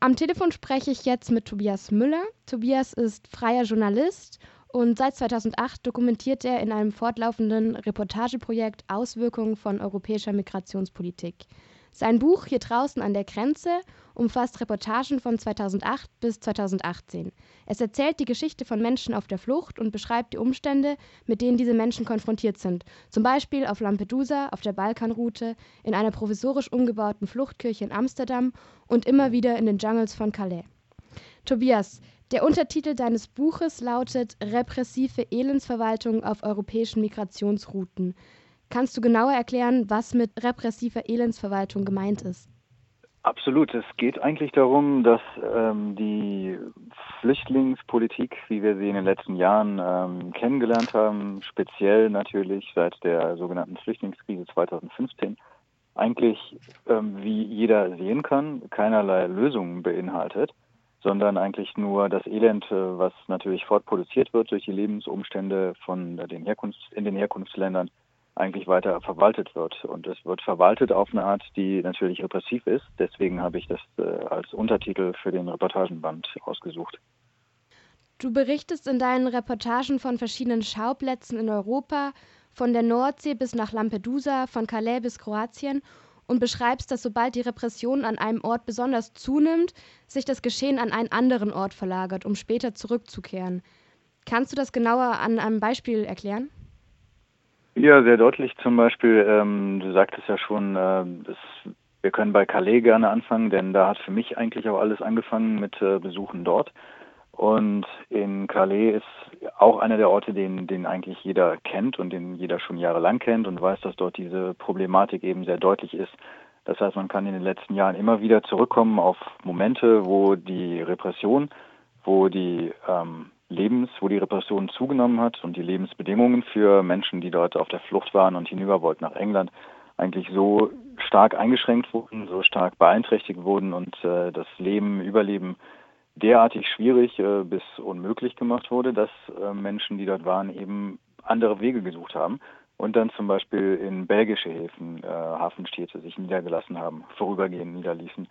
Am Telefon spreche ich jetzt mit Tobias Müller. Tobias ist freier Journalist und seit 2008 dokumentiert er in einem fortlaufenden Reportageprojekt Auswirkungen von europäischer Migrationspolitik. Sein Buch Hier draußen an der Grenze umfasst Reportagen von 2008 bis 2018. Es erzählt die Geschichte von Menschen auf der Flucht und beschreibt die Umstände, mit denen diese Menschen konfrontiert sind. Zum Beispiel auf Lampedusa, auf der Balkanroute, in einer provisorisch umgebauten Fluchtkirche in Amsterdam und immer wieder in den Jungles von Calais. Tobias, der Untertitel deines Buches lautet Repressive Elendsverwaltung auf europäischen Migrationsrouten. Kannst du genauer erklären, was mit repressiver Elendsverwaltung gemeint ist? Absolut. Es geht eigentlich darum, dass ähm, die Flüchtlingspolitik, wie wir sie in den letzten Jahren ähm, kennengelernt haben, speziell natürlich seit der sogenannten Flüchtlingskrise 2015, eigentlich, ähm, wie jeder sehen kann, keinerlei Lösungen beinhaltet, sondern eigentlich nur das Elend, äh, was natürlich fortproduziert wird durch die Lebensumstände von den Herkunfts-, in den Herkunftsländern eigentlich weiter verwaltet wird. Und es wird verwaltet auf eine Art, die natürlich repressiv ist. Deswegen habe ich das äh, als Untertitel für den Reportagenband ausgesucht. Du berichtest in deinen Reportagen von verschiedenen Schauplätzen in Europa, von der Nordsee bis nach Lampedusa, von Calais bis Kroatien und beschreibst, dass sobald die Repression an einem Ort besonders zunimmt, sich das Geschehen an einen anderen Ort verlagert, um später zurückzukehren. Kannst du das genauer an einem Beispiel erklären? Ja, sehr deutlich zum Beispiel. Ähm, du sagtest ja schon, äh, das, wir können bei Calais gerne anfangen, denn da hat für mich eigentlich auch alles angefangen mit äh, Besuchen dort. Und in Calais ist auch einer der Orte, den, den eigentlich jeder kennt und den jeder schon jahrelang kennt und weiß, dass dort diese Problematik eben sehr deutlich ist. Das heißt, man kann in den letzten Jahren immer wieder zurückkommen auf Momente, wo die Repression, wo die ähm, Lebens, wo die Repression zugenommen hat und die Lebensbedingungen für Menschen, die dort auf der Flucht waren und hinüber wollten nach England, eigentlich so stark eingeschränkt wurden, so stark beeinträchtigt wurden und äh, das Leben, Überleben derartig schwierig äh, bis unmöglich gemacht wurde, dass äh, Menschen, die dort waren, eben andere Wege gesucht haben und dann zum Beispiel in belgische Häfen, äh, Hafenstädte sich niedergelassen haben, vorübergehend niederließen.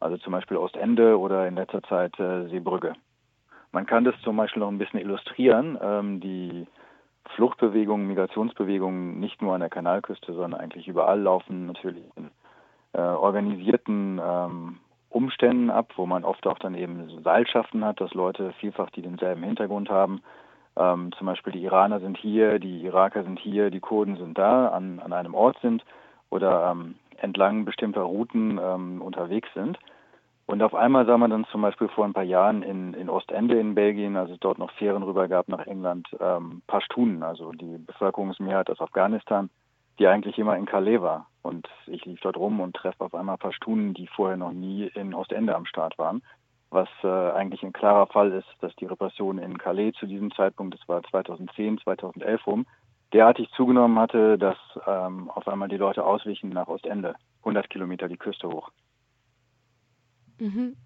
Also zum Beispiel Ostende oder in letzter Zeit äh, Seebrügge. Man kann das zum Beispiel noch ein bisschen illustrieren. Ähm, die Fluchtbewegungen, Migrationsbewegungen nicht nur an der Kanalküste, sondern eigentlich überall laufen natürlich in äh, organisierten ähm, Umständen ab, wo man oft auch dann eben Seilschaften hat, dass Leute vielfach, die denselben Hintergrund haben, ähm, zum Beispiel die Iraner sind hier, die Iraker sind hier, die Kurden sind da, an, an einem Ort sind oder ähm, entlang bestimmter Routen ähm, unterwegs sind. Und auf einmal sah man dann zum Beispiel vor ein paar Jahren in, in Ostende in Belgien, als es dort noch Fähren rüber gab nach England, ähm, Pashtunen, also die Bevölkerungsmehrheit aus Afghanistan, die eigentlich immer in Calais war. Und ich lief dort rum und treffe auf einmal Pashtunen, die vorher noch nie in Ostende am Start waren. Was äh, eigentlich ein klarer Fall ist, dass die Repression in Calais zu diesem Zeitpunkt, das war 2010, 2011 rum, derartig zugenommen hatte, dass ähm, auf einmal die Leute auswichen nach Ostende, 100 Kilometer die Küste hoch. Mhm.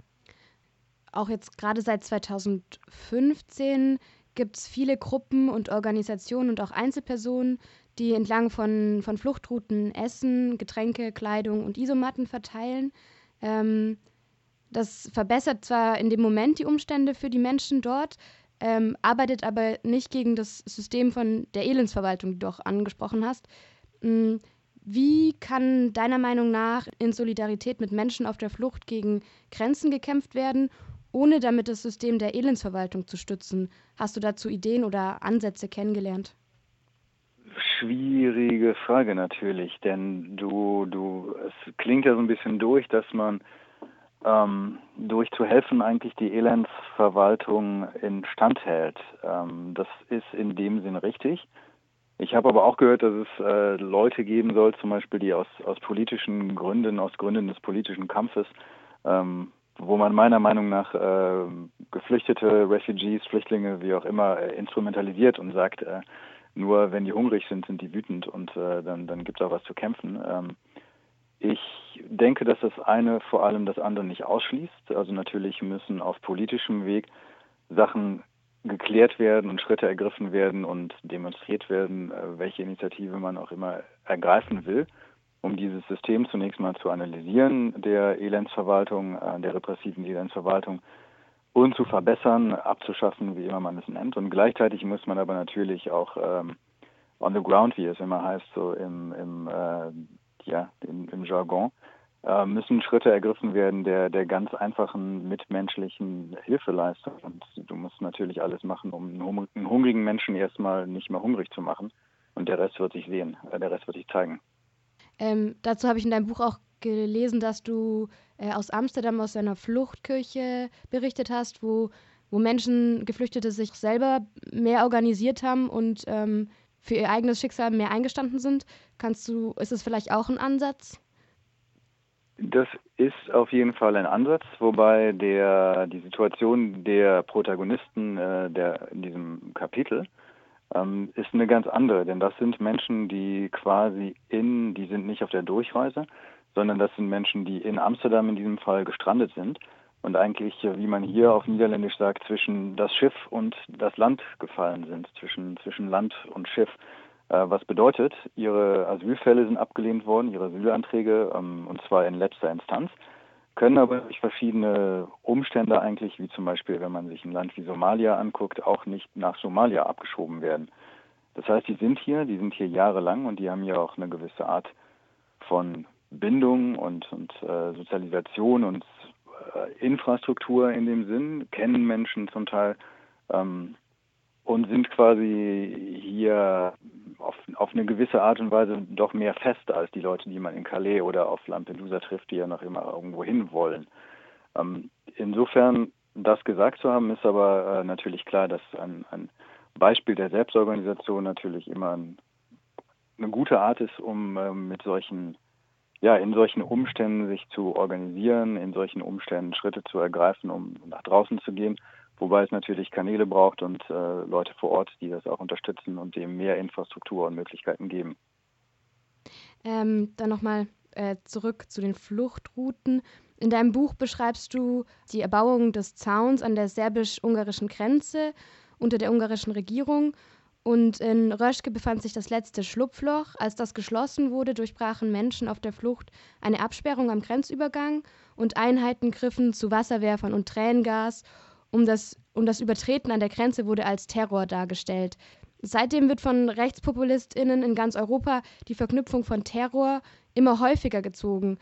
Auch jetzt gerade seit 2015 gibt es viele Gruppen und Organisationen und auch Einzelpersonen, die entlang von, von Fluchtrouten Essen, Getränke, Kleidung und Isomatten verteilen. Ähm, das verbessert zwar in dem Moment die Umstände für die Menschen dort, ähm, arbeitet aber nicht gegen das System von der Elendsverwaltung, die du auch angesprochen hast. Mhm. Wie kann deiner Meinung nach in Solidarität mit Menschen auf der Flucht gegen Grenzen gekämpft werden, ohne damit das System der Elendsverwaltung zu stützen? Hast du dazu Ideen oder Ansätze kennengelernt? Schwierige Frage natürlich, denn du, du, es klingt ja so ein bisschen durch, dass man ähm, durch zu helfen eigentlich die Elendsverwaltung in Stand hält. Ähm, das ist in dem Sinn richtig. Ich habe aber auch gehört, dass es äh, Leute geben soll, zum Beispiel, die aus, aus politischen Gründen, aus Gründen des politischen Kampfes, ähm, wo man meiner Meinung nach äh, Geflüchtete, Refugees, Flüchtlinge, wie auch immer, äh, instrumentalisiert und sagt, äh, nur wenn die hungrig sind, sind die wütend und äh, dann, dann gibt es auch was zu kämpfen. Ähm, ich denke, dass das eine vor allem das andere nicht ausschließt. Also natürlich müssen auf politischem Weg Sachen geklärt werden und Schritte ergriffen werden und demonstriert werden, äh, welche Initiative man auch immer ergreifen will. um dieses System zunächst mal zu analysieren, der Elendsverwaltung, äh, der repressiven Elendsverwaltung und zu verbessern, abzuschaffen, wie immer man es nennt. Und gleichzeitig muss man aber natürlich auch ähm, on the ground, wie es immer heißt, so im, im, äh, ja, im, im Jargon, müssen Schritte ergriffen werden der, der ganz einfachen mitmenschlichen Hilfeleistung. Und du musst natürlich alles machen, um einen, einen hungrigen Menschen erstmal nicht mehr hungrig zu machen. Und der Rest wird sich sehen, äh, der Rest wird sich zeigen. Ähm, dazu habe ich in deinem Buch auch gelesen, dass du äh, aus Amsterdam aus einer Fluchtkirche berichtet hast, wo, wo Menschen, Geflüchtete sich selber mehr organisiert haben und ähm, für ihr eigenes Schicksal mehr eingestanden sind. Kannst du, ist es vielleicht auch ein Ansatz? Das ist auf jeden Fall ein Ansatz, wobei der, die Situation der Protagonisten äh, der, in diesem Kapitel ähm, ist eine ganz andere, denn das sind Menschen, die quasi in, die sind nicht auf der Durchreise, sondern das sind Menschen, die in Amsterdam in diesem Fall gestrandet sind und eigentlich, wie man hier auf Niederländisch sagt, zwischen das Schiff und das Land gefallen sind, zwischen, zwischen Land und Schiff. Äh, was bedeutet, ihre Asylfälle sind abgelehnt worden, ihre Asylanträge, ähm, und zwar in letzter Instanz, können aber durch verschiedene Umstände eigentlich, wie zum Beispiel, wenn man sich ein Land wie Somalia anguckt, auch nicht nach Somalia abgeschoben werden. Das heißt, die sind hier, die sind hier jahrelang und die haben ja auch eine gewisse Art von Bindung und, und äh, Sozialisation und äh, Infrastruktur in dem Sinn, kennen Menschen zum Teil ähm, und sind quasi hier auf, eine gewisse Art und Weise doch mehr fest als die Leute, die man in Calais oder auf Lampedusa trifft, die ja noch immer irgendwo hin wollen. Ähm, insofern das gesagt zu haben, ist aber äh, natürlich klar, dass ein, ein Beispiel der Selbstorganisation natürlich immer ein, eine gute Art ist, um äh, mit solchen ja, in solchen Umständen sich zu organisieren, in solchen Umständen Schritte zu ergreifen, um nach draußen zu gehen. Wobei es natürlich Kanäle braucht und äh, Leute vor Ort, die das auch unterstützen und dem mehr Infrastruktur und Möglichkeiten geben. Ähm, dann nochmal äh, zurück zu den Fluchtrouten. In deinem Buch beschreibst du die Erbauung des Zauns an der serbisch-ungarischen Grenze unter der ungarischen Regierung und in Röschke befand sich das letzte Schlupfloch. Als das geschlossen wurde, durchbrachen Menschen auf der Flucht eine Absperrung am Grenzübergang und Einheiten griffen zu Wasserwerfern und Tränengas. Um das, um das Übertreten an der Grenze wurde als Terror dargestellt. Seitdem wird von RechtspopulistInnen in ganz Europa die Verknüpfung von Terror immer häufiger gezogen.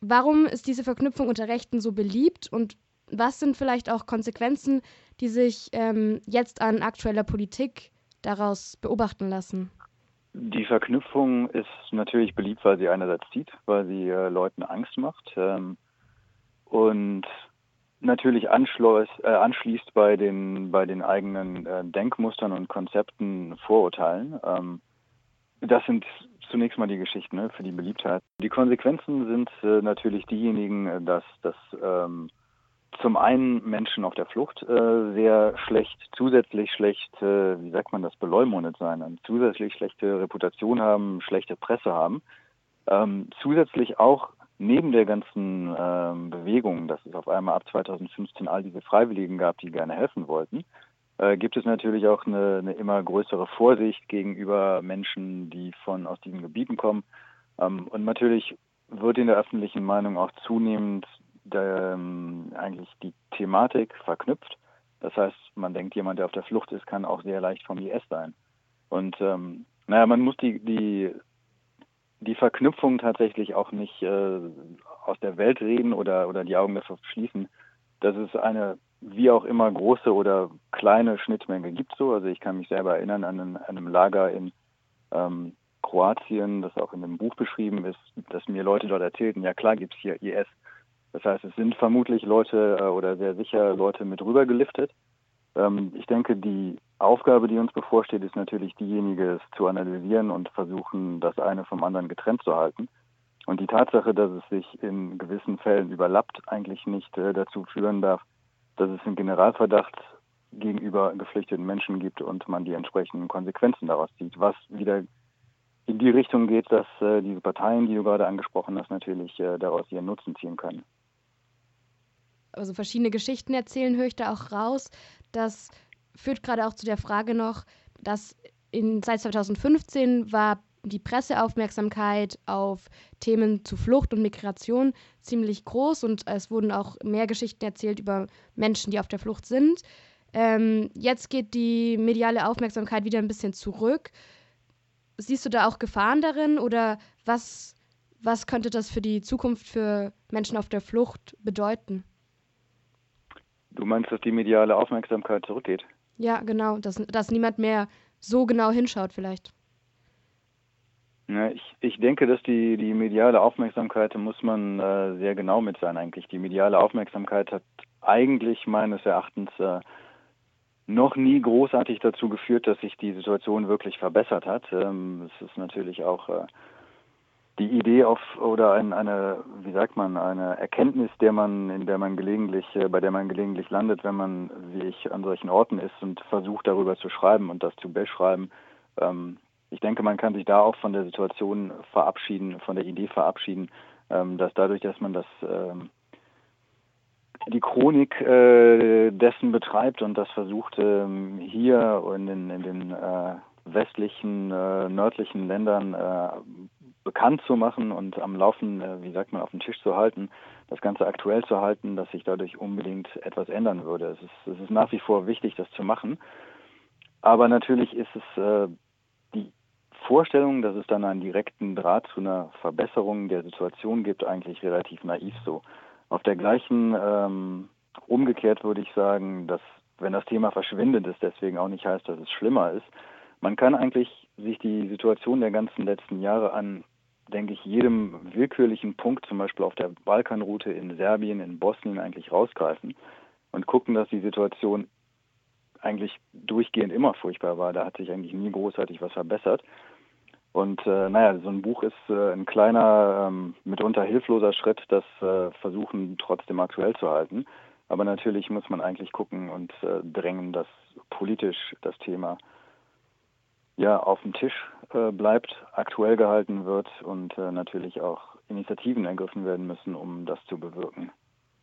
Warum ist diese Verknüpfung unter Rechten so beliebt und was sind vielleicht auch Konsequenzen, die sich ähm, jetzt an aktueller Politik daraus beobachten lassen? Die Verknüpfung ist natürlich beliebt, weil sie einerseits zieht, weil sie äh, Leuten Angst macht ähm, und natürlich anschließt, äh, anschließt bei den bei den eigenen äh, Denkmustern und Konzepten, Vorurteilen. Ähm, das sind zunächst mal die Geschichten ne, für die Beliebtheit. Die Konsequenzen sind äh, natürlich diejenigen, äh, dass das ähm, zum einen Menschen auf der Flucht äh, sehr schlecht, zusätzlich schlecht, äh, wie sagt man das, beleumundet sein, eine zusätzlich schlechte Reputation haben, schlechte Presse haben. Ähm, zusätzlich auch neben der ganzen ähm, Bewegung, dass es auf einmal ab 2015 all diese Freiwilligen gab, die gerne helfen wollten, äh, gibt es natürlich auch eine, eine, immer größere Vorsicht gegenüber Menschen, die von aus diesen Gebieten kommen. Ähm, und natürlich wird in der öffentlichen Meinung auch zunehmend ähm, eigentlich die Thematik verknüpft. Das heißt, man denkt, jemand, der auf der Flucht ist, kann auch sehr leicht vom IS sein. Und ähm, naja, man muss die, die, die Verknüpfung tatsächlich auch nicht äh, aus der Welt reden oder, oder die Augen dafür schließen, dass es eine wie auch immer große oder kleine Schnittmenge gibt so. Also ich kann mich selber erinnern an, an einem Lager in ähm, Kroatien, das auch in dem Buch beschrieben ist, dass mir Leute dort erzählten, ja klar gibt es hier IS, das heißt, es sind vermutlich Leute äh, oder sehr sicher Leute mit rüber geliftet. Ähm, ich denke, die Aufgabe, die uns bevorsteht, ist natürlich diejenige, es zu analysieren und versuchen, das eine vom anderen getrennt zu halten. Und die Tatsache, dass es sich in gewissen Fällen überlappt, eigentlich nicht äh, dazu führen darf, dass es einen Generalverdacht gegenüber geflüchteten Menschen gibt und man die entsprechenden Konsequenzen daraus zieht, was wieder in die Richtung geht, dass äh, diese Parteien, die du gerade angesprochen hast, natürlich äh, daraus ihren Nutzen ziehen können also verschiedene Geschichten erzählen, höre ich da auch raus. Das führt gerade auch zu der Frage noch, dass in, seit 2015 war die Presseaufmerksamkeit auf Themen zu Flucht und Migration ziemlich groß und es wurden auch mehr Geschichten erzählt über Menschen, die auf der Flucht sind. Ähm, jetzt geht die mediale Aufmerksamkeit wieder ein bisschen zurück. Siehst du da auch Gefahren darin oder was, was könnte das für die Zukunft für Menschen auf der Flucht bedeuten? Du meinst, dass die mediale Aufmerksamkeit zurückgeht? Ja, genau, dass, dass niemand mehr so genau hinschaut vielleicht. Ja, ich, ich denke, dass die, die mediale Aufmerksamkeit, da muss man äh, sehr genau mit sein eigentlich. Die mediale Aufmerksamkeit hat eigentlich meines Erachtens äh, noch nie großartig dazu geführt, dass sich die Situation wirklich verbessert hat. Ähm, es ist natürlich auch äh, die Idee auf oder ein, eine, wie sagt man, eine Erkenntnis, der man, in der man gelegentlich, äh, bei der man gelegentlich landet, wenn man, wie ich, an solchen Orten ist und versucht darüber zu schreiben und das zu beschreiben. Ähm, ich denke, man kann sich da auch von der Situation verabschieden, von der Idee verabschieden, ähm, dass dadurch, dass man das ähm, die Chronik äh, dessen betreibt und das versucht ähm, hier in den, in den äh, westlichen, äh, nördlichen Ländern äh, bekannt zu machen und am Laufen, äh, wie sagt man, auf dem Tisch zu halten, das Ganze aktuell zu halten, dass sich dadurch unbedingt etwas ändern würde. Es ist, es ist nach wie vor wichtig, das zu machen. Aber natürlich ist es äh, die Vorstellung, dass es dann einen direkten Draht zu einer Verbesserung der Situation gibt, eigentlich relativ naiv so. Auf der gleichen, ähm, umgekehrt würde ich sagen, dass wenn das Thema verschwindet, es deswegen auch nicht heißt, dass es schlimmer ist. Man kann eigentlich sich die Situation der ganzen letzten Jahre an, denke ich, jedem willkürlichen Punkt, zum Beispiel auf der Balkanroute in Serbien, in Bosnien eigentlich rausgreifen und gucken, dass die Situation eigentlich durchgehend immer furchtbar war. Da hat sich eigentlich nie großartig was verbessert. Und äh, naja, so ein Buch ist äh, ein kleiner, ähm, mitunter hilfloser Schritt, das äh, Versuchen trotzdem aktuell zu halten. Aber natürlich muss man eigentlich gucken und äh, drängen, dass politisch das Thema ja auf dem Tisch äh, bleibt, aktuell gehalten wird und äh, natürlich auch Initiativen ergriffen werden müssen, um das zu bewirken.